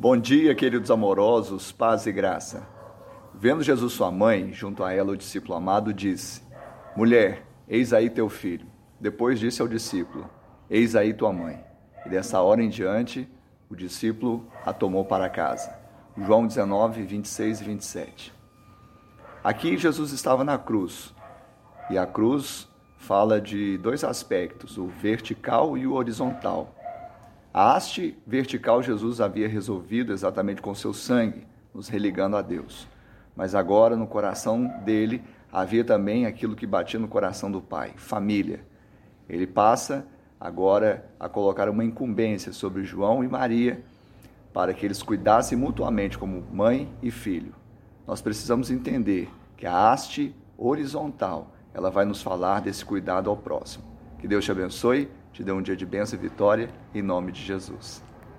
Bom dia, queridos amorosos, paz e graça. Vendo Jesus sua mãe, junto a ela o discípulo amado, disse: Mulher, eis aí teu filho. Depois disse ao discípulo: Eis aí tua mãe. E dessa hora em diante, o discípulo a tomou para casa. João 19, 26 e 27. Aqui Jesus estava na cruz. E a cruz fala de dois aspectos, o vertical e o horizontal. A haste vertical Jesus havia resolvido exatamente com seu sangue, nos religando a Deus. Mas agora no coração dele havia também aquilo que batia no coração do Pai, família. Ele passa agora a colocar uma incumbência sobre João e Maria para que eles cuidassem mutuamente como mãe e filho. Nós precisamos entender que a haste horizontal, ela vai nos falar desse cuidado ao próximo. Que Deus te abençoe te dê um dia de bênção e vitória, em nome de Jesus.